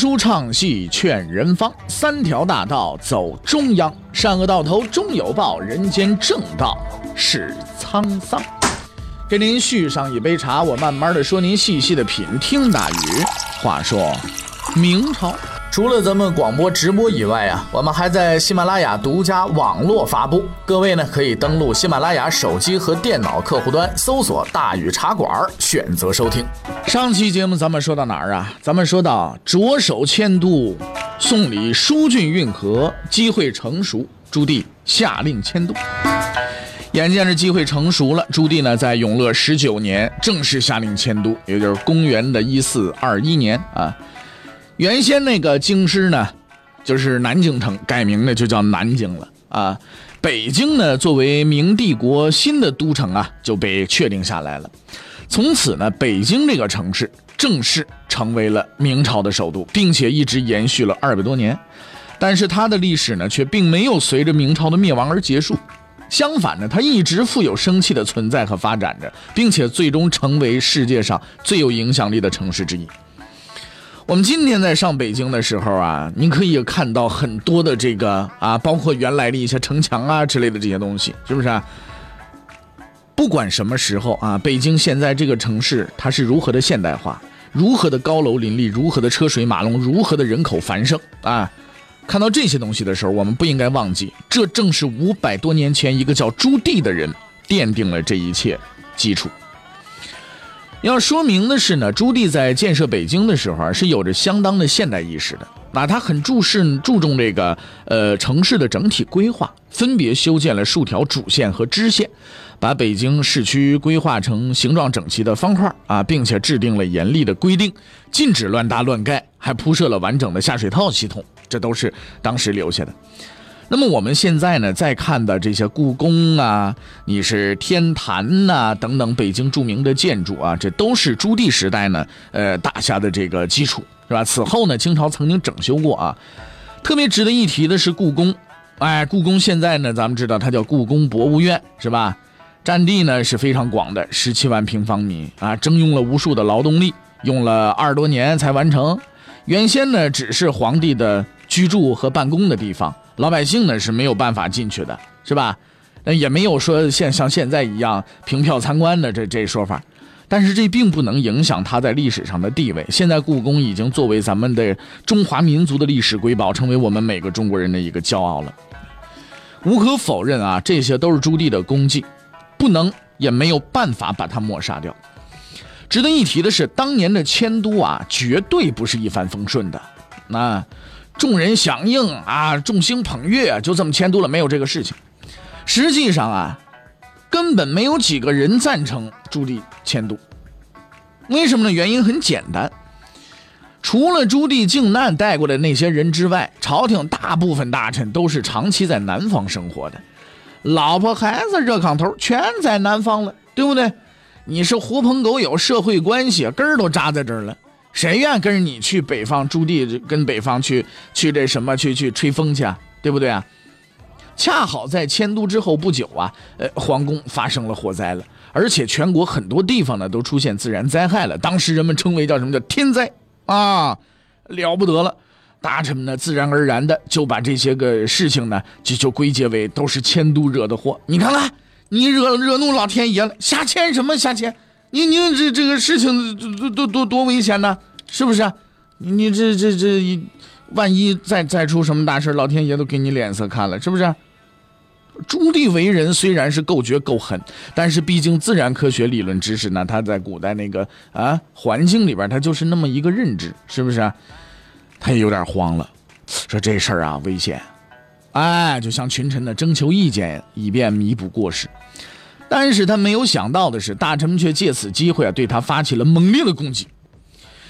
书唱戏劝人方，三条大道走中央，善恶到头终有报，人间正道是沧桑。给您续上一杯茶，我慢慢的说，您细细的品。听大禹，话说明朝。除了咱们广播直播以外啊，我们还在喜马拉雅独家网络发布。各位呢，可以登录喜马拉雅手机和电脑客户端，搜索“大禹茶馆”，选择收听。上期节目咱们说到哪儿啊？咱们说到着手迁都，送礼疏浚运河，机会成熟，朱棣下令迁都。眼见着机会成熟了，朱棣呢在永乐十九年正式下令迁都，也就是公元的一四二一年啊。原先那个京师呢，就是南京城，改名呢就叫南京了啊。北京呢，作为明帝国新的都城啊，就被确定下来了。从此呢，北京这个城市正式成为了明朝的首都，并且一直延续了二百多年。但是它的历史呢，却并没有随着明朝的灭亡而结束。相反呢，它一直富有生气的存在和发展着，并且最终成为世界上最有影响力的城市之一。我们今天在上北京的时候啊，你可以看到很多的这个啊，包括原来的一些城墙啊之类的这些东西，是不是啊？不管什么时候啊，北京现在这个城市它是如何的现代化，如何的高楼林立，如何的车水马龙，如何的人口繁盛啊！看到这些东西的时候，我们不应该忘记，这正是五百多年前一个叫朱棣的人奠定了这一切基础。要说明的是呢，朱棣在建设北京的时候啊，是有着相当的现代意识的。那他很注视注重这个呃城市的整体规划，分别修建了数条主线和支线，把北京市区规划成形状整齐的方块啊，并且制定了严厉的规定，禁止乱搭乱盖，还铺设了完整的下水道系统，这都是当时留下的。那么我们现在呢，在看的这些故宫啊，你是天坛呐等等北京著名的建筑啊，这都是朱棣时代呢，呃打下的这个基础，是吧？此后呢，清朝曾经整修过啊。特别值得一提的是故宫，哎，故宫现在呢，咱们知道它叫故宫博物院，是吧？占地呢是非常广的，十七万平方米啊，征用了无数的劳动力，用了二十多年才完成。原先呢，只是皇帝的居住和办公的地方。老百姓呢是没有办法进去的，是吧？那也没有说现像现在一样凭票参观的这这说法，但是这并不能影响他在历史上的地位。现在故宫已经作为咱们的中华民族的历史瑰宝，成为我们每个中国人的一个骄傲了。无可否认啊，这些都是朱棣的功绩，不能也没有办法把它抹杀掉。值得一提的是，当年的迁都啊，绝对不是一帆风顺的。那。众人响应啊，众星捧月，就这么迁都了，没有这个事情。实际上啊，根本没有几个人赞成朱棣迁都。为什么呢？原因很简单，除了朱棣靖难带过的那些人之外，朝廷大部分大臣都是长期在南方生活的，老婆孩子热炕头全在南方了，对不对？你是狐朋狗友，社会关系根儿都扎在这儿了。谁愿跟着你去北方？朱棣跟北方去去这什么去去吹风去啊？对不对啊？恰好在迁都之后不久啊，呃，皇宫发生了火灾了，而且全国很多地方呢都出现自然灾害了。当时人们称为叫什么叫天灾啊，了不得了。大臣们呢自然而然的就把这些个事情呢就就归结为都是迁都惹的祸。你看看，你惹惹怒老天爷了，瞎迁什么瞎迁？你你这这个事情多多多多危险呢，是不是？你这这这一万一再再出什么大事，老天爷都给你脸色看了，是不是？朱棣为人虽然是够绝够狠，但是毕竟自然科学理论知识呢，他在古代那个啊环境里边，他就是那么一个认知，是不是？他也有点慌了，说这事儿啊危险，哎，就向群臣呢征求意见，以便弥补过失。但是他没有想到的是，大臣们却借此机会啊，对他发起了猛烈的攻击。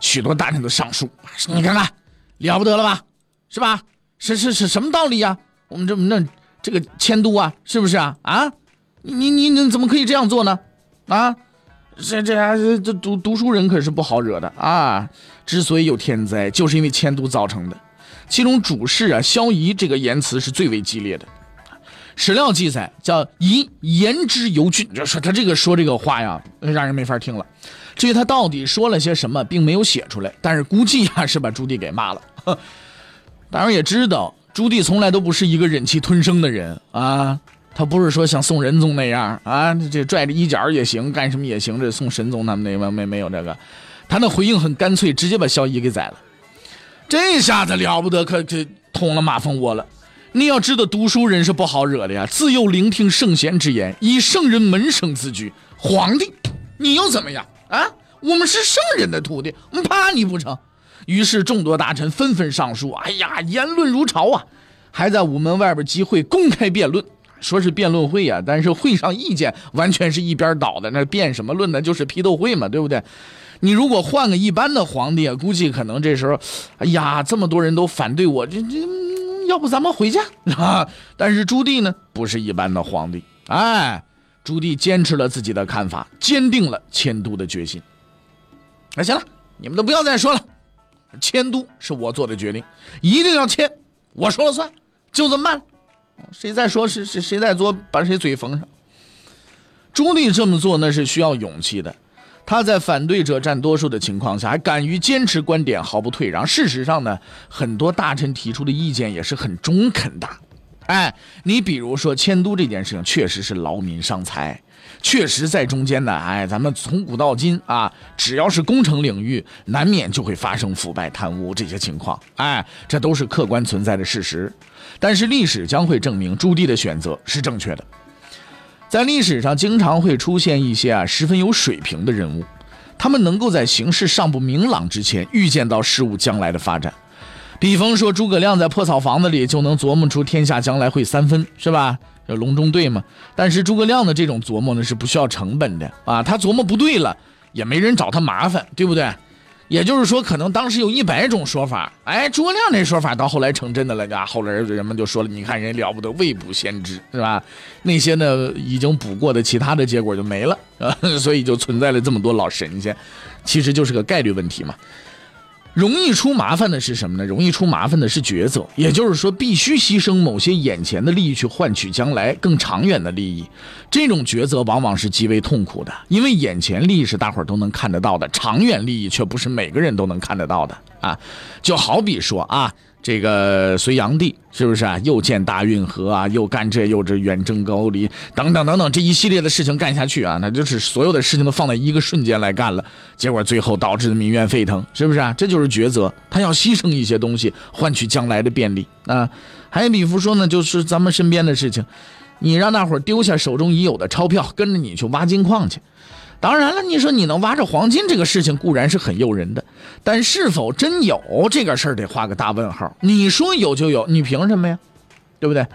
许多大臣都上书，你看看，了不得了吧，是吧？是是是什么道理呀？我们这那这个迁都啊，是不是啊？啊，你你你怎么可以这样做呢？啊，这这这读读书人可是不好惹的啊！之所以有天灾，就是因为迁都造成的。其中主事啊，萧仪这个言辞是最为激烈的。史料记载叫以言之尤俊，就说他这个说这个话呀，让人没法听了。至于他到底说了些什么，并没有写出来，但是估计呀是把朱棣给骂了。当然也知道朱棣从来都不是一个忍气吞声的人啊，他不是说像宋仁宗那样啊，这拽着衣角也行，干什么也行。这宋神宗他们那帮没没有这个，他的回应很干脆，直接把萧绎给宰了。这下子了不得，可这捅了马蜂窝了。你要知道，读书人是不好惹的呀。自幼聆听圣贤之言，以圣人门生自居。皇帝，你又怎么样啊？我们是圣人的徒弟，我们怕你不成？于是众多大臣纷纷上书，哎呀，言论如潮啊！还在午门外边集会，公开辩论，说是辩论会呀，但是会上意见完全是一边倒的。那辩什么论呢？就是批斗会嘛，对不对？你如果换个一般的皇帝，估计可能这时候，哎呀，这么多人都反对我，这这，要不咱们回家 啊？但是朱棣呢，不是一般的皇帝，哎，朱棣坚持了自己的看法，坚定了迁都的决心。那行了，你们都不要再说了。迁都是我做的决定，一定要迁，我说了算，就这么办了。谁再说是谁谁再做，把谁嘴缝上。朱棣这么做那是需要勇气的，他在反对者占多数的情况下，还敢于坚持观点，毫不退让。事实上呢，很多大臣提出的意见也是很中肯的。哎，你比如说迁都这件事情，确实是劳民伤财。确实在中间呢，哎，咱们从古到今啊，只要是工程领域，难免就会发生腐败贪污这些情况，哎，这都是客观存在的事实。但是历史将会证明朱棣的选择是正确的。在历史上，经常会出现一些啊十分有水平的人物，他们能够在形势尚不明朗之前预见到事物将来的发展。比方说，诸葛亮在破草房子里就能琢磨出天下将来会三分，是吧？这隆中对嘛？但是诸葛亮的这种琢磨呢是不需要成本的啊，他琢磨不对了，也没人找他麻烦，对不对？也就是说，可能当时有一百种说法，哎，诸葛亮这说法到后来成真的了啊，后来人们就说了，你看人了不得，未卜先知，是吧？那些呢已经卜过的其他的结果就没了啊，所以就存在了这么多老神仙，其实就是个概率问题嘛。容易出麻烦的是什么呢？容易出麻烦的是抉择，也就是说，必须牺牲某些眼前的利益去换取将来更长远的利益。这种抉择往往是极为痛苦的，因为眼前利益是大伙儿都能看得到的，长远利益却不是每个人都能看得到的啊。就好比说啊。这个隋炀帝是不是啊？又建大运河啊，又干这又这远征高丽等等等等，这一系列的事情干下去啊，那就是所有的事情都放在一个瞬间来干了，结果最后导致民怨沸腾，是不是啊？这就是抉择，他要牺牲一些东西换取将来的便利啊。还有比如说呢，就是咱们身边的事情，你让大伙丢下手中已有的钞票，跟着你去挖金矿去。当然了，你说你能挖着黄金这个事情固然是很诱人的，但是否真有这个事儿得画个大问号。你说有就有，你凭什么呀？对不对？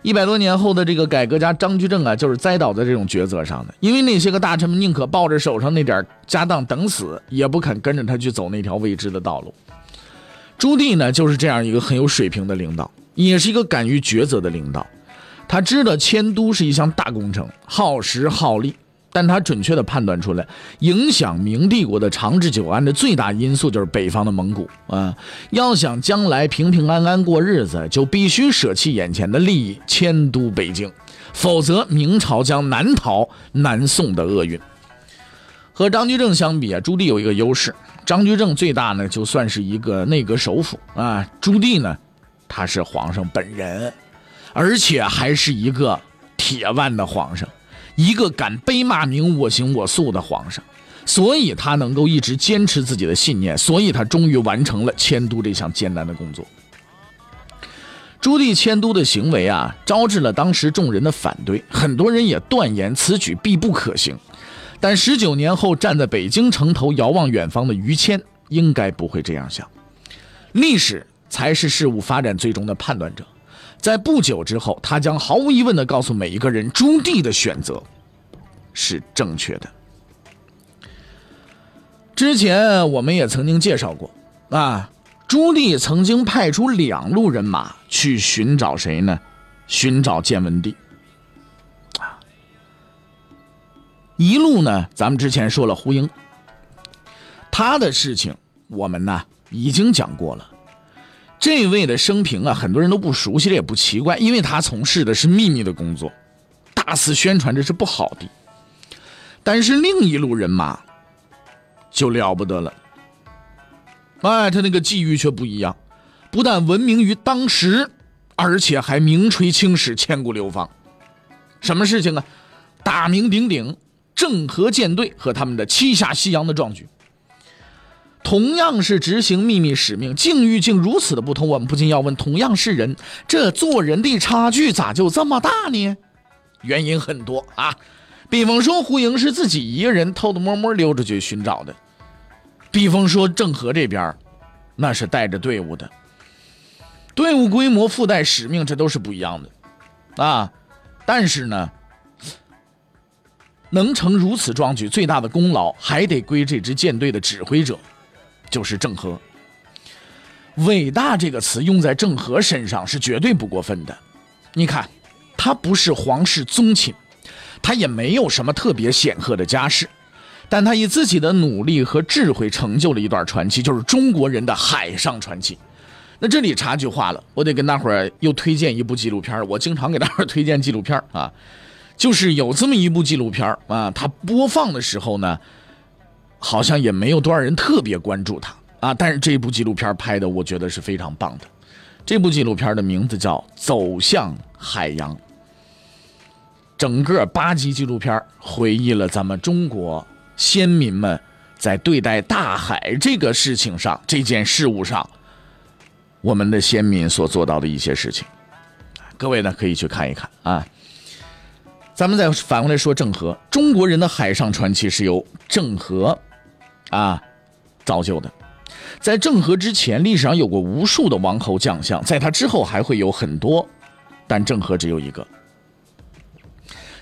一百多年后的这个改革家张居正啊，就是栽倒在这种抉择上的。因为那些个大臣们宁可抱着手上那点家当等死，也不肯跟着他去走那条未知的道路。朱棣呢，就是这样一个很有水平的领导，也是一个敢于抉择的领导。他知道迁都是一项大工程，耗时耗力。但他准确地判断出来，影响明帝国的长治久安的最大因素就是北方的蒙古啊！要想将来平平安安过日子，就必须舍弃眼前的利益，迁都北京，否则明朝将难逃南宋的厄运。和张居正相比啊，朱棣有一个优势，张居正最大呢就算是一个内阁首辅啊，朱棣呢，他是皇上本人，而且还是一个铁腕的皇上。一个敢背骂名、我行我素的皇上，所以他能够一直坚持自己的信念，所以他终于完成了迁都这项艰难的工作。朱棣迁都的行为啊，招致了当时众人的反对，很多人也断言此举必不可行。但十九年后，站在北京城头遥望远方的于谦，应该不会这样想。历史才是事物发展最终的判断者。在不久之后，他将毫无疑问的告诉每一个人：朱棣的选择是正确的。之前我们也曾经介绍过，啊，朱棣曾经派出两路人马去寻找谁呢？寻找建文帝。啊，一路呢，咱们之前说了胡英，他的事情我们呢已经讲过了。这位的生平啊，很多人都不熟悉，这也不奇怪，因为他从事的是秘密的工作，大肆宣传这是不好的。但是另一路人马就了不得了，哎，他那个际遇却不一样，不但闻名于当时，而且还名垂青史，千古流芳。什么事情啊？大名鼎鼎郑和舰队和他们的七下西洋的壮举。同样是执行秘密使命，境遇竟如此的不同，我们不禁要问：同样是人，这做人的差距咋就这么大呢？原因很多啊。比方说，胡英是自己一个人偷偷摸摸溜出去寻找的；比方说，郑和这边那是带着队伍的，队伍规模、附带使命，这都是不一样的啊。但是呢，能成如此壮举，最大的功劳还得归这支舰队的指挥者，就是郑和。伟大这个词用在郑和身上是绝对不过分的。你看，他不是皇室宗亲。他也没有什么特别显赫的家世，但他以自己的努力和智慧成就了一段传奇，就是中国人的海上传奇。那这里插句话了，我得跟大伙儿又推荐一部纪录片我经常给大伙儿推荐纪录片啊，就是有这么一部纪录片啊，它播放的时候呢，好像也没有多少人特别关注他啊，但是这部纪录片拍的我觉得是非常棒的。这部纪录片的名字叫《走向海洋》。整个八集纪录片回忆了咱们中国先民们在对待大海这个事情上、这件事物上，我们的先民所做到的一些事情。各位呢可以去看一看啊。咱们再反过来说郑和，中国人的海上传奇是由郑和啊造就的。在郑和之前，历史上有过无数的王侯将相，在他之后还会有很多，但郑和只有一个。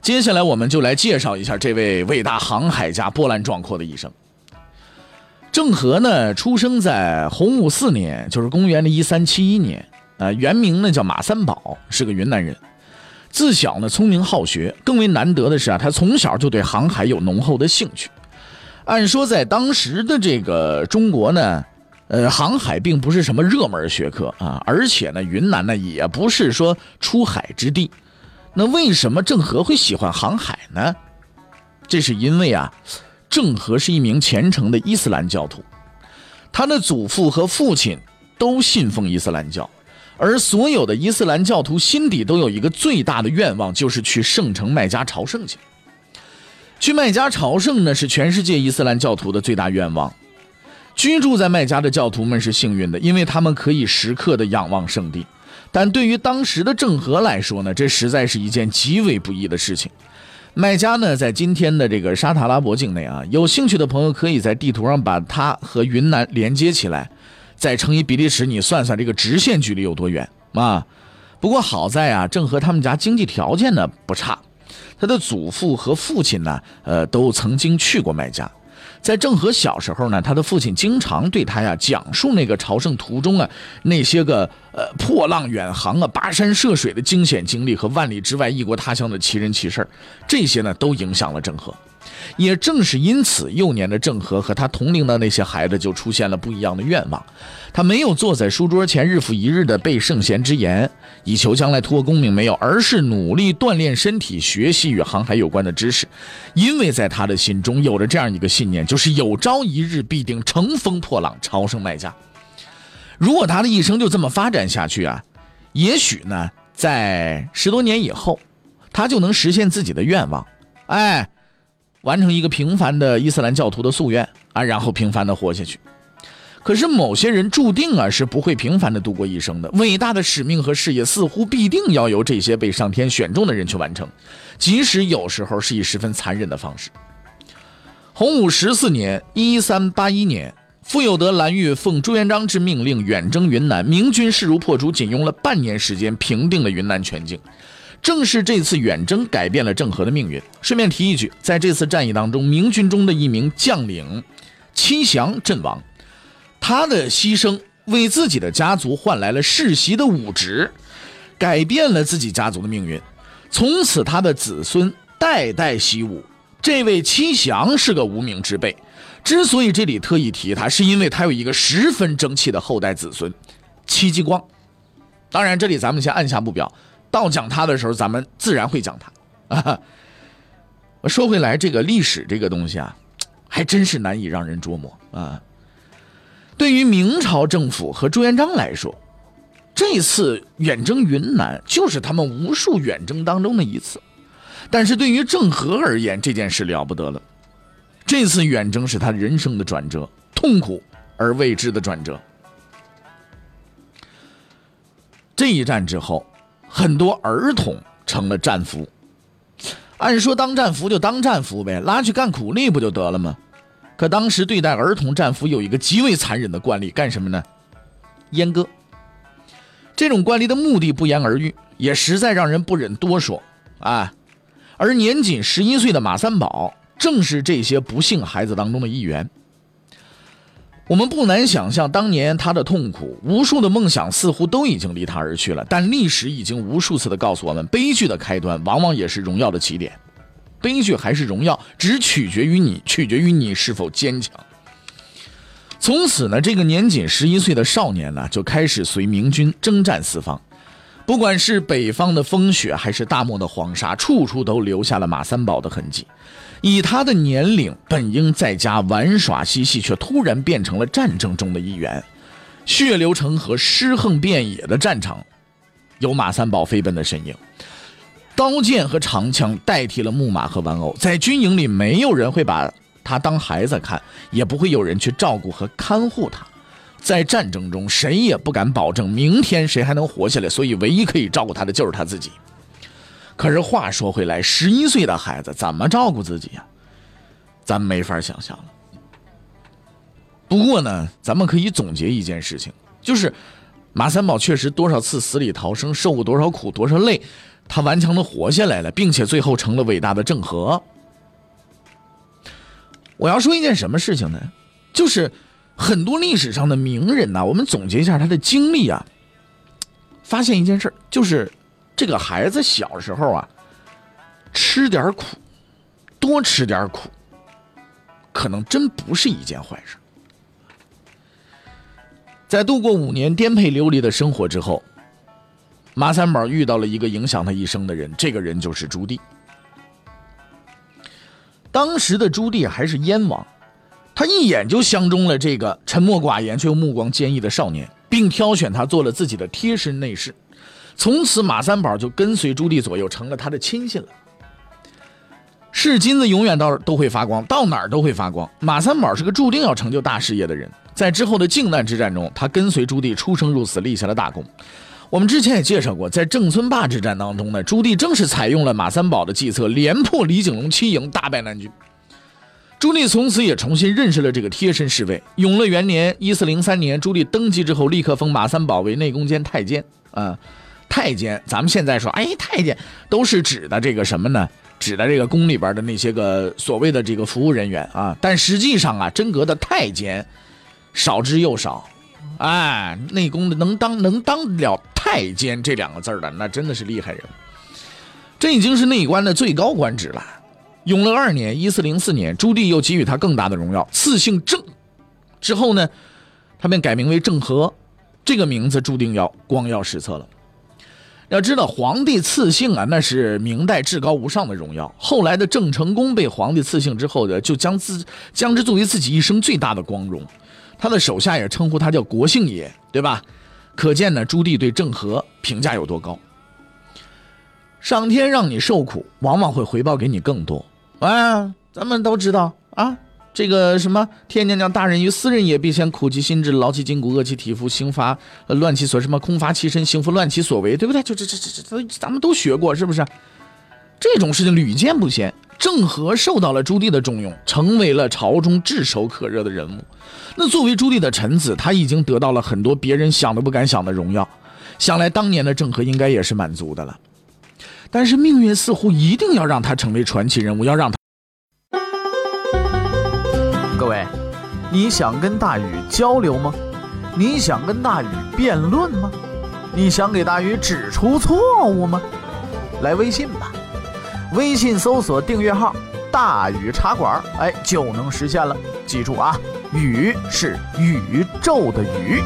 接下来，我们就来介绍一下这位伟大航海家波澜壮阔的一生。郑和呢，出生在洪武四年，就是公元的一三七一年。啊，原名呢叫马三宝，是个云南人。自小呢聪明好学，更为难得的是啊，他从小就对航海有浓厚的兴趣。按说在当时的这个中国呢，呃，航海并不是什么热门学科啊，而且呢，云南呢也不是说出海之地。那为什么郑和会喜欢航海呢？这是因为啊，郑和是一名虔诚的伊斯兰教徒，他的祖父和父亲都信奉伊斯兰教，而所有的伊斯兰教徒心底都有一个最大的愿望，就是去圣城麦加朝圣去。去麦加朝圣呢，是全世界伊斯兰教徒的最大愿望。居住在麦加的教徒们是幸运的，因为他们可以时刻的仰望圣地。但对于当时的郑和来说呢，这实在是一件极为不易的事情。麦加呢，在今天的这个沙特阿拉伯境内啊，有兴趣的朋友可以在地图上把它和云南连接起来，再乘以比利时，你算算这个直线距离有多远啊？不过好在啊，郑和他们家经济条件呢不差，他的祖父和父亲呢，呃，都曾经去过麦家。在郑和小时候呢，他的父亲经常对他呀讲述那个朝圣途中啊那些个呃破浪远航啊、跋山涉水的惊险经历和万里之外异国他乡的奇人奇事这些呢都影响了郑和。也正是因此，幼年的郑和和他同龄的那些孩子就出现了不一样的愿望。他没有坐在书桌前日复一日的背圣贤之言，以求将来托功名，没有，而是努力锻炼身体，学习与航海有关的知识。因为在他的心中有着这样一个信念，就是有朝一日必定乘风破浪，朝圣迈家。如果他的一生就这么发展下去啊，也许呢，在十多年以后，他就能实现自己的愿望。哎。完成一个平凡的伊斯兰教徒的夙愿啊，然后平凡的活下去。可是某些人注定啊是不会平凡的度过一生的。伟大的使命和事业似乎必定要由这些被上天选中的人去完成，即使有时候是以十分残忍的方式。洪武十四年（一三八一年），傅有德、蓝玉奉朱元璋之命令远征云南，明军势如破竹，仅用了半年时间平定了云南全境。正是这次远征改变了郑和的命运。顺便提一句，在这次战役当中，明军中的一名将领戚祥阵亡，他的牺牲为自己的家族换来了世袭的武职，改变了自己家族的命运。从此，他的子孙代代习武。这位戚祥是个无名之辈，之所以这里特意提他，是因为他有一个十分争气的后代子孙，戚继光。当然，这里咱们先按下不表，到讲他的时候，咱们自然会讲他。啊，说回来，这个历史这个东西啊，还真是难以让人捉摸啊。对于明朝政府和朱元璋来说，这次远征云南就是他们无数远征当中的一次。但是对于郑和而言，这件事了不得了。这次远征是他人生的转折，痛苦而未知的转折。这一战之后，很多儿童成了战俘。按说当战俘就当战俘呗，拉去干苦力不就得了吗？可当时对待儿童战俘有一个极为残忍的惯例，干什么呢？阉割。这种惯例的目的不言而喻，也实在让人不忍多说啊。而年仅十一岁的马三宝，正是这些不幸孩子当中的一员。我们不难想象当年他的痛苦，无数的梦想似乎都已经离他而去了。但历史已经无数次的告诉我们，悲剧的开端往往也是荣耀的起点。悲剧还是荣耀，只取决于你，取决于你是否坚强。从此呢，这个年仅十一岁的少年呢，就开始随明军征战四方。不管是北方的风雪，还是大漠的黄沙，处处都留下了马三宝的痕迹。以他的年龄，本应在家玩耍嬉戏，却突然变成了战争中的一员。血流成河、尸横遍野的战场，有马三宝飞奔的身影。刀剑和长枪代替了木马和玩偶，在军营里，没有人会把他当孩子看，也不会有人去照顾和看护他。在战争中，谁也不敢保证明天谁还能活下来，所以唯一可以照顾他的就是他自己。可是话说回来，十一岁的孩子怎么照顾自己呀？咱没法想象了。不过呢，咱们可以总结一件事情，就是马三宝确实多少次死里逃生，受过多少苦，多少累，他顽强的活下来了，并且最后成了伟大的郑和。我要说一件什么事情呢？就是。很多历史上的名人呐，我们总结一下他的经历啊，发现一件事就是这个孩子小时候啊，吃点苦，多吃点苦，可能真不是一件坏事。在度过五年颠沛流离的生活之后，马三宝遇到了一个影响他一生的人，这个人就是朱棣。当时的朱棣还是燕王。他一眼就相中了这个沉默寡言却又目光坚毅的少年，并挑选他做了自己的贴身内侍。从此，马三宝就跟随朱棣左右，成了他的亲信了。是金子永远到都会发光，到哪儿都会发光。马三宝是个注定要成就大事业的人，在之后的靖难之战中，他跟随朱棣出生入死，立下了大功。我们之前也介绍过，在郑村坝之战当中呢，朱棣正是采用了马三宝的计策，连破李景龙七营，大败南军。朱棣从此也重新认识了这个贴身侍卫。永乐元年（一四零三年），朱棣登基之后，立刻封马三宝为内宫监太监。啊，太监，咱们现在说，哎，太监都是指的这个什么呢？指的这个宫里边的那些个所谓的这个服务人员啊。但实际上啊，真格的太监少之又少。哎，内宫的能当能当了太监这两个字的，那真的是厉害人。这已经是内官的最高官职了。永乐二年（一四零四年），朱棣又给予他更大的荣耀，赐姓郑。之后呢，他便改名为郑和。这个名字注定要光耀史册了。要知道，皇帝赐姓啊，那是明代至高无上的荣耀。后来的郑成功被皇帝赐姓之后呢，就将自将之作为自己一生最大的光荣。他的手下也称呼他叫国姓爷，对吧？可见呢，朱棣对郑和评价有多高。上天让你受苦，往往会回报给你更多。啊，咱们都知道啊，这个什么天娘娘大人于斯人也，必先苦其心志，劳其筋骨，饿其体肤，刑罚乱其所什么，空乏其身，行拂乱其所为，对不对？就这这这这都咱们都学过，是不是？这种事情屡见不鲜。郑和受到了朱棣的重用，成为了朝中炙手可热的人物。那作为朱棣的臣子，他已经得到了很多别人想都不敢想的荣耀。想来当年的郑和应该也是满足的了。但是命运似乎一定要让他成为传奇人物，要让他。各位，你想跟大禹交流吗？你想跟大禹辩论吗？你想给大禹指出错误吗？来微信吧，微信搜索订阅号“大禹茶馆”，哎，就能实现了。记住啊，禹是宇宙的宇。